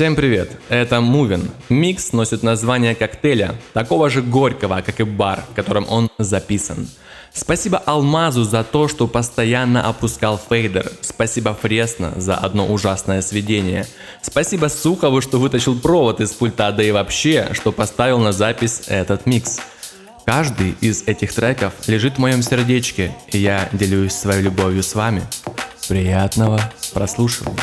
Всем привет, это Мувин. Микс носит название коктейля, такого же горького, как и бар, в котором он записан. Спасибо Алмазу за то, что постоянно опускал фейдер. Спасибо Фресно за одно ужасное сведение. Спасибо Сухову, что вытащил провод из пульта, да и вообще, что поставил на запись этот микс. Каждый из этих треков лежит в моем сердечке, и я делюсь своей любовью с вами. Приятного прослушивания.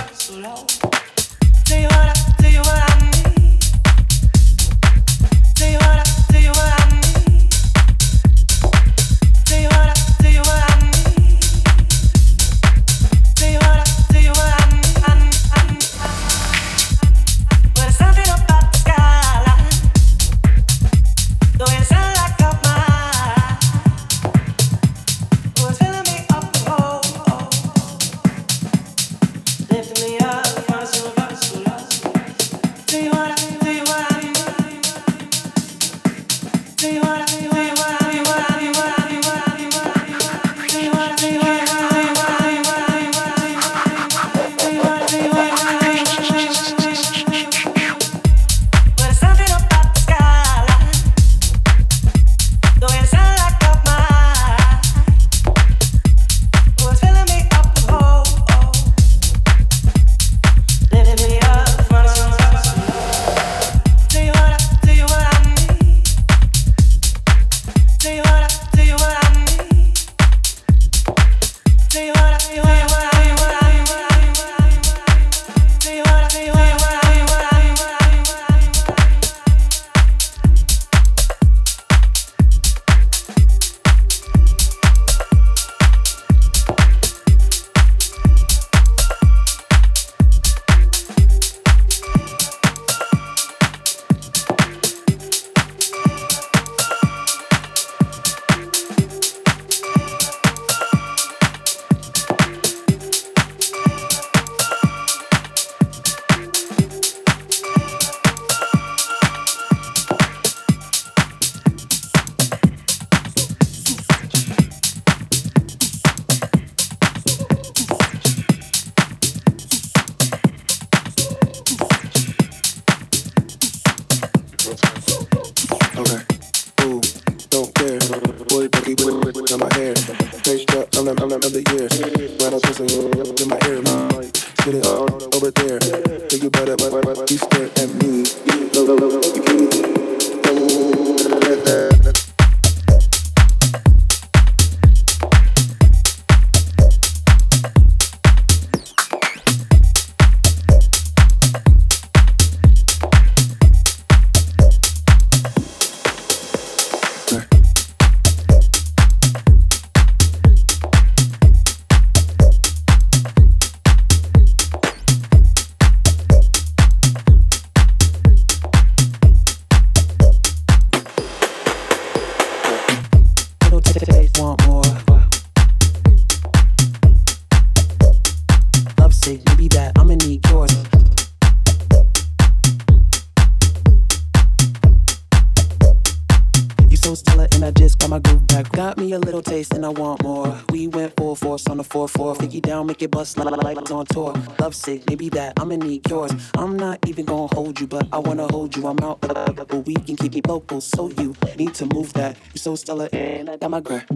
On the 4-4. Figgy down, make it bust. Lights on tour. Love sick, maybe that I'ma need yours. I'm not even gonna hold you, but I wanna hold you. I'm out, but we can keep it local. So you need to move that. You're so stellar, and I got my grip.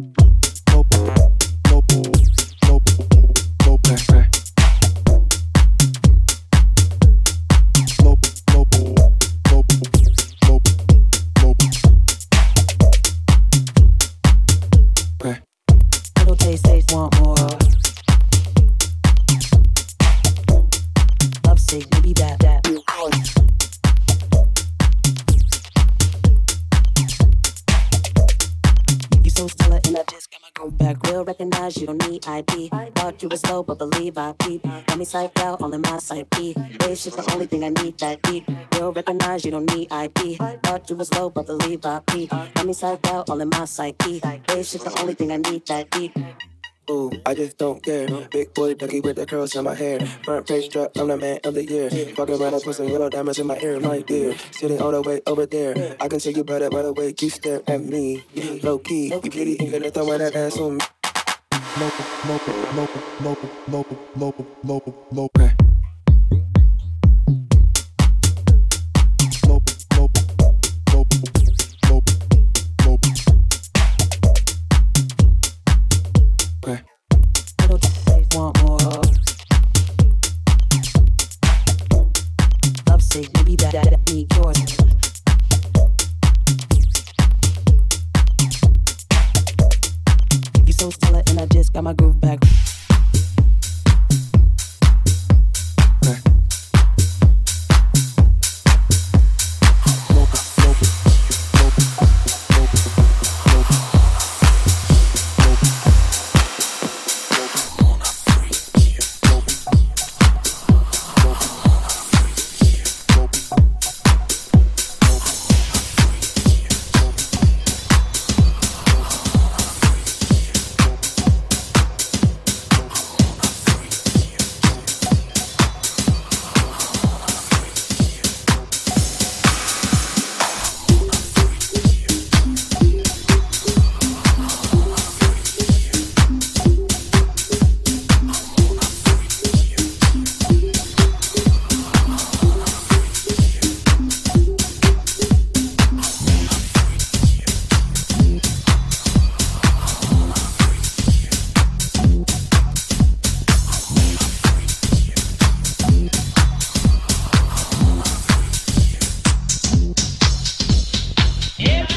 Psyched out, all in my side B. It's the only thing I need that deep. You'll recognize you don't need ID. Thought you was low, but believe I be. Got me psyched out, all in my psyche. It's just the only thing I need that deep. Ooh, I just don't care. Big boy ducky with the curls in my hair. Front page strut, I'm the man of the year. Fucking around and put some yellow diamonds in my ear, my dear. Sitting all the way over there. I can see you better by the way you stare at me. Low key, you pretty, you gonna throw that ass on me. Maybe that, that, that need yours. So stellar and I just got my groove back. Yeah.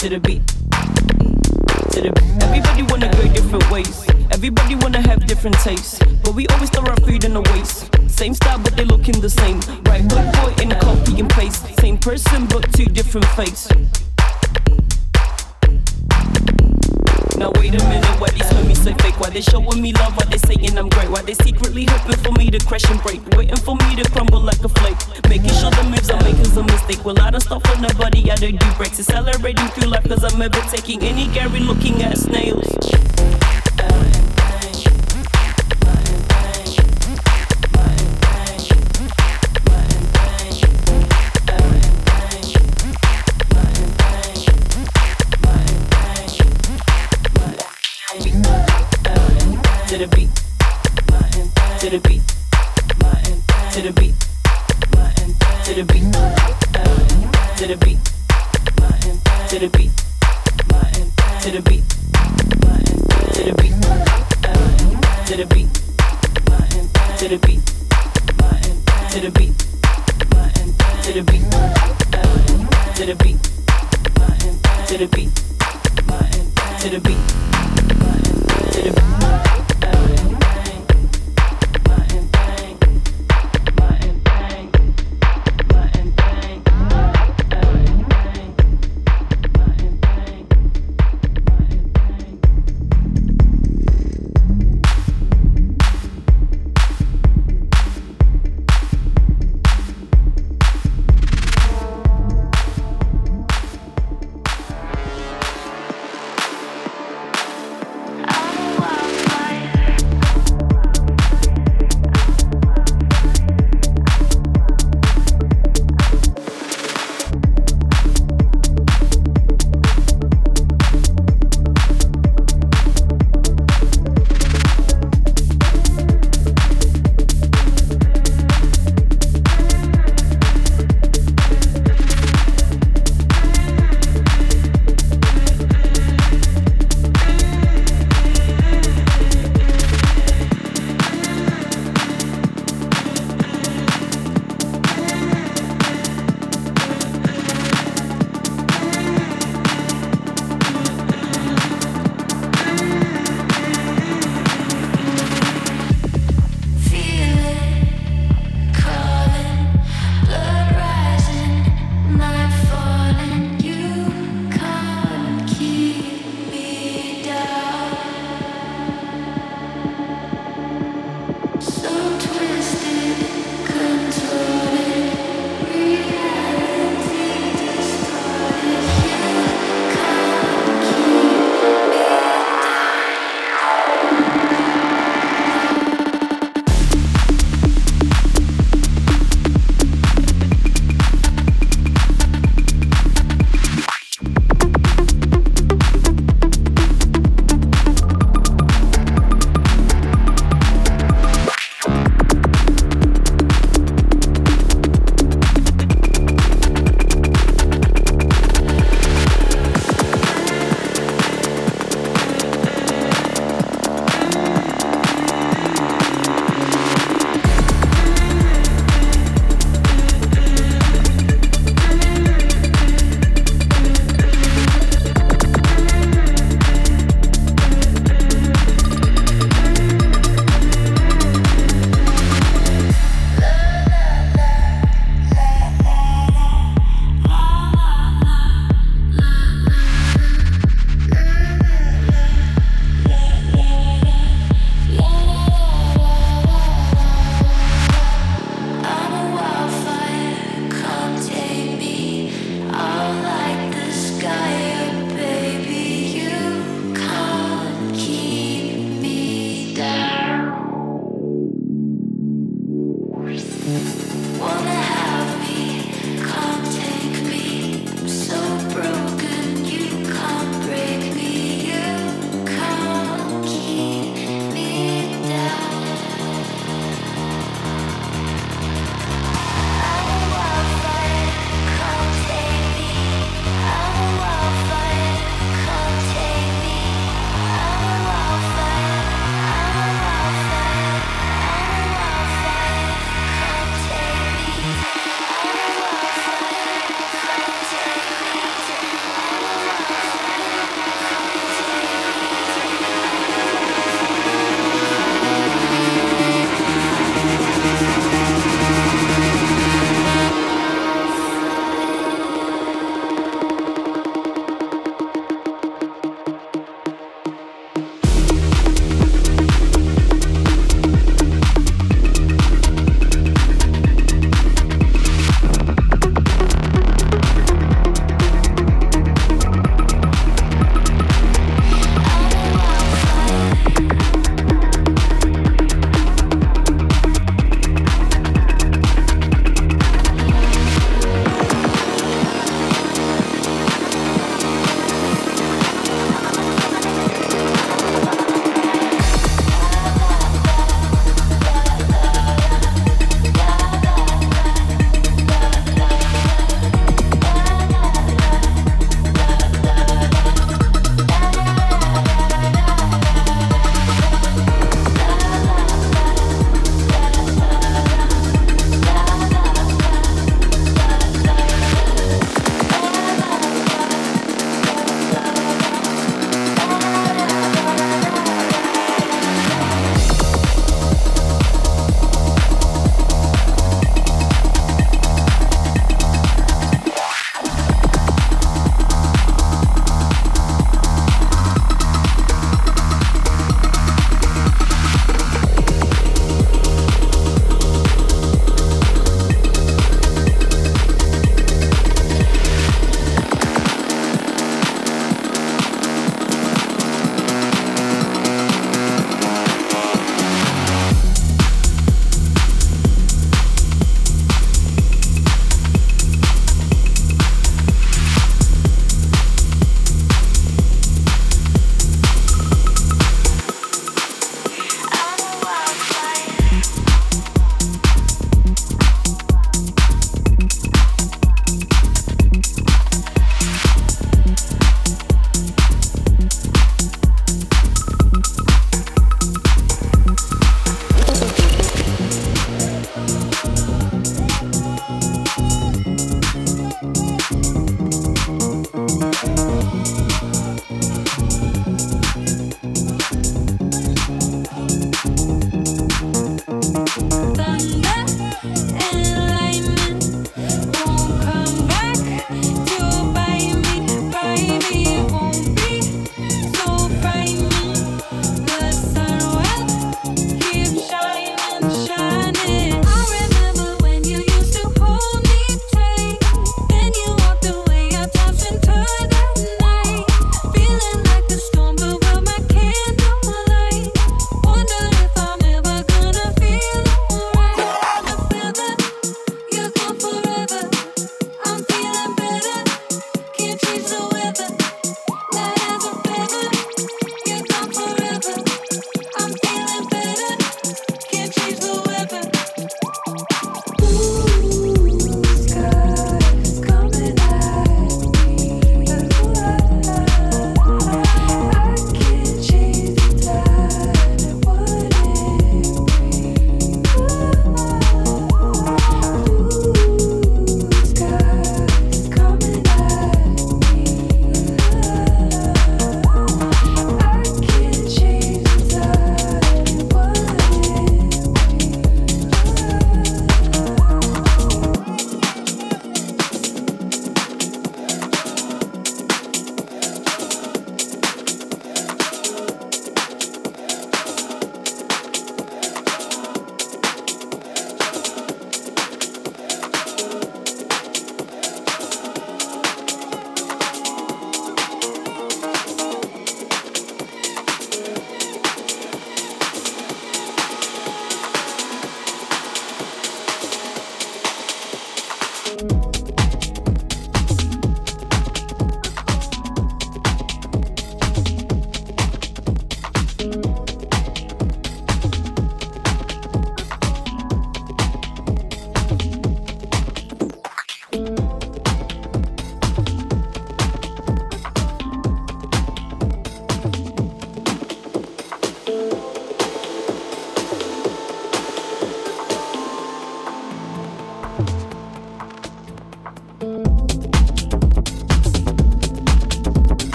to the beat. To the beat. Everybody wanna go different ways. Everybody wanna have different tastes, but we always throw our food in the waste. Same style, but they looking the same. Right hook boy in a copy and paste. Same person, but two different faces. Now wait a minute, why these homies so fake? Why they showing me love? Why they saying I'm great? Why they secretly hoping for me to crash and break? Waiting for me to crumble like a flake. Making sure the moves I make is a mistake. Well, I don't stop for nobody, I don't do breaks. Accelerating through life cause I'm ever taking any Gary looking at snails. To the beat, to the beat,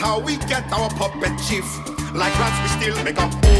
how we get our puppet chief. Like rats, we still make a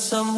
Someone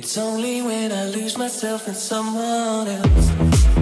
It's only when I lose myself in someone else.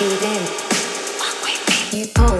feeling. You pull.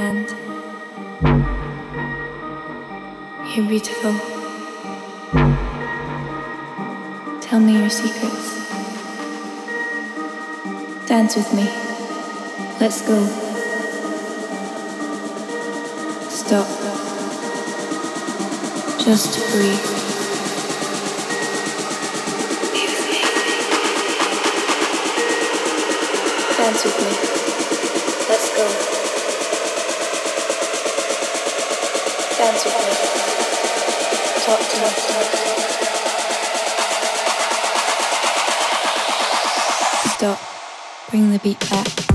hand. You're beautiful. Tell me your secrets. Dance with me. Let's go. Stop. Just breathe. beat that.